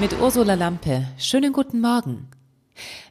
Mit Ursula Lampe. Schönen guten Morgen.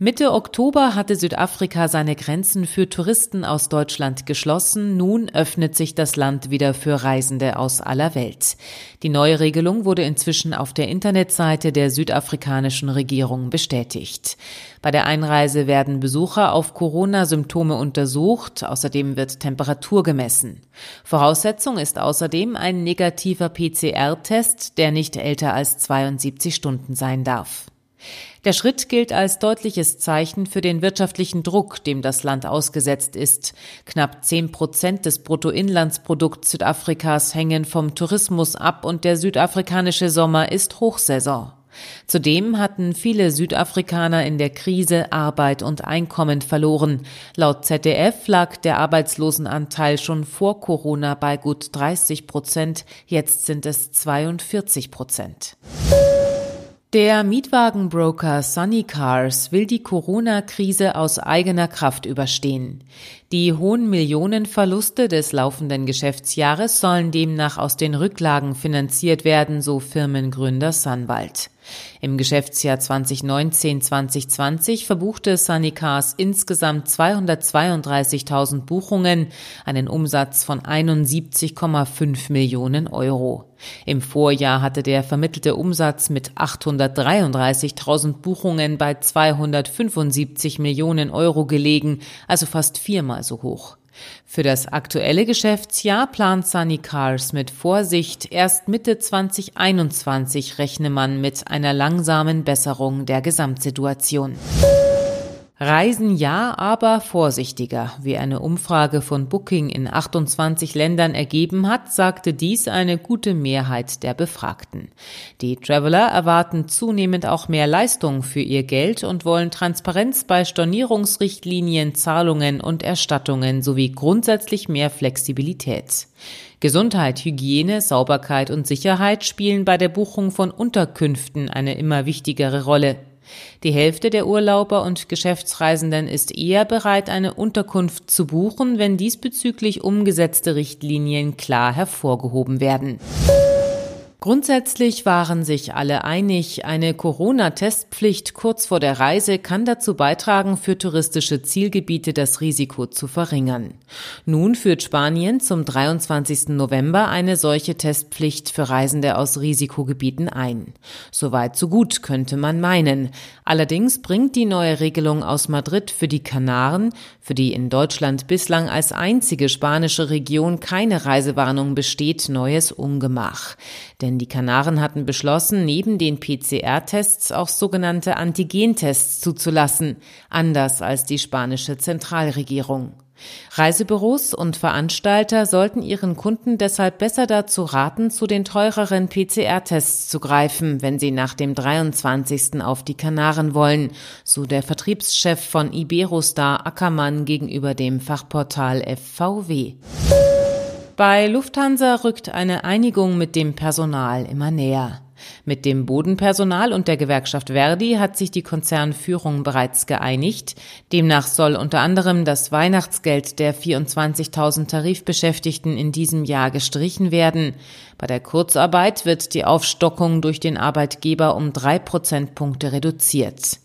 Mitte Oktober hatte Südafrika seine Grenzen für Touristen aus Deutschland geschlossen. Nun öffnet sich das Land wieder für Reisende aus aller Welt. Die neue Regelung wurde inzwischen auf der Internetseite der südafrikanischen Regierung bestätigt. Bei der Einreise werden Besucher auf Corona-Symptome untersucht. Außerdem wird Temperatur gemessen. Voraussetzung ist außerdem ein negativer PCR-Test, der nicht älter als 72 Stunden sein darf. Der Schritt gilt als deutliches Zeichen für den wirtschaftlichen Druck, dem das Land ausgesetzt ist. Knapp zehn Prozent des Bruttoinlandsprodukts Südafrikas hängen vom Tourismus ab und der südafrikanische Sommer ist Hochsaison. Zudem hatten viele Südafrikaner in der Krise Arbeit und Einkommen verloren. Laut ZDF lag der Arbeitslosenanteil schon vor Corona bei gut 30 Prozent, jetzt sind es 42 Prozent. Der Mietwagenbroker Sunny Cars will die Corona-Krise aus eigener Kraft überstehen. Die hohen Millionenverluste des laufenden Geschäftsjahres sollen demnach aus den Rücklagen finanziert werden, so Firmengründer Sunwald. Im Geschäftsjahr 2019-2020 verbuchte Sunny Cars insgesamt 232.000 Buchungen, einen Umsatz von 71,5 Millionen Euro. Im Vorjahr hatte der vermittelte Umsatz mit 833.000 Buchungen bei 275 Millionen Euro gelegen, also fast viermal so hoch. Für das aktuelle Geschäftsjahr plant Sunny Cars mit Vorsicht. Erst Mitte 2021 rechne man mit einer langsamen Besserung der Gesamtsituation. Reisen ja, aber vorsichtiger. Wie eine Umfrage von Booking in 28 Ländern ergeben hat, sagte dies eine gute Mehrheit der Befragten. Die Traveler erwarten zunehmend auch mehr Leistung für ihr Geld und wollen Transparenz bei Stornierungsrichtlinien, Zahlungen und Erstattungen sowie grundsätzlich mehr Flexibilität. Gesundheit, Hygiene, Sauberkeit und Sicherheit spielen bei der Buchung von Unterkünften eine immer wichtigere Rolle. Die Hälfte der Urlauber und Geschäftsreisenden ist eher bereit, eine Unterkunft zu buchen, wenn diesbezüglich umgesetzte Richtlinien klar hervorgehoben werden. Grundsätzlich waren sich alle einig, eine Corona-Testpflicht kurz vor der Reise kann dazu beitragen, für touristische Zielgebiete das Risiko zu verringern. Nun führt Spanien zum 23. November eine solche Testpflicht für Reisende aus Risikogebieten ein. Soweit so gut, könnte man meinen. Allerdings bringt die neue Regelung aus Madrid für die Kanaren, für die in Deutschland bislang als einzige spanische Region keine Reisewarnung besteht, neues Ungemach. Denn die Kanaren hatten beschlossen, neben den PCR-Tests auch sogenannte Antigentests zuzulassen, anders als die spanische Zentralregierung. Reisebüros und Veranstalter sollten ihren Kunden deshalb besser dazu raten, zu den teureren PCR-Tests zu greifen, wenn sie nach dem 23. auf die Kanaren wollen, so der Vertriebschef von Iberostar Ackermann gegenüber dem Fachportal FVW. Bei Lufthansa rückt eine Einigung mit dem Personal immer näher. Mit dem Bodenpersonal und der Gewerkschaft Verdi hat sich die Konzernführung bereits geeinigt. Demnach soll unter anderem das Weihnachtsgeld der 24.000 Tarifbeschäftigten in diesem Jahr gestrichen werden. Bei der Kurzarbeit wird die Aufstockung durch den Arbeitgeber um drei Prozentpunkte reduziert.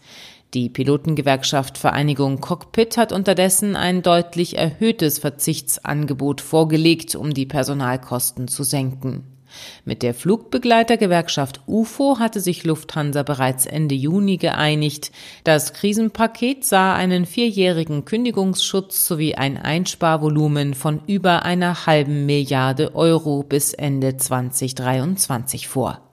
Die Pilotengewerkschaft Vereinigung Cockpit hat unterdessen ein deutlich erhöhtes Verzichtsangebot vorgelegt, um die Personalkosten zu senken. Mit der Flugbegleitergewerkschaft UFO hatte sich Lufthansa bereits Ende Juni geeinigt. Das Krisenpaket sah einen vierjährigen Kündigungsschutz sowie ein Einsparvolumen von über einer halben Milliarde Euro bis Ende 2023 vor.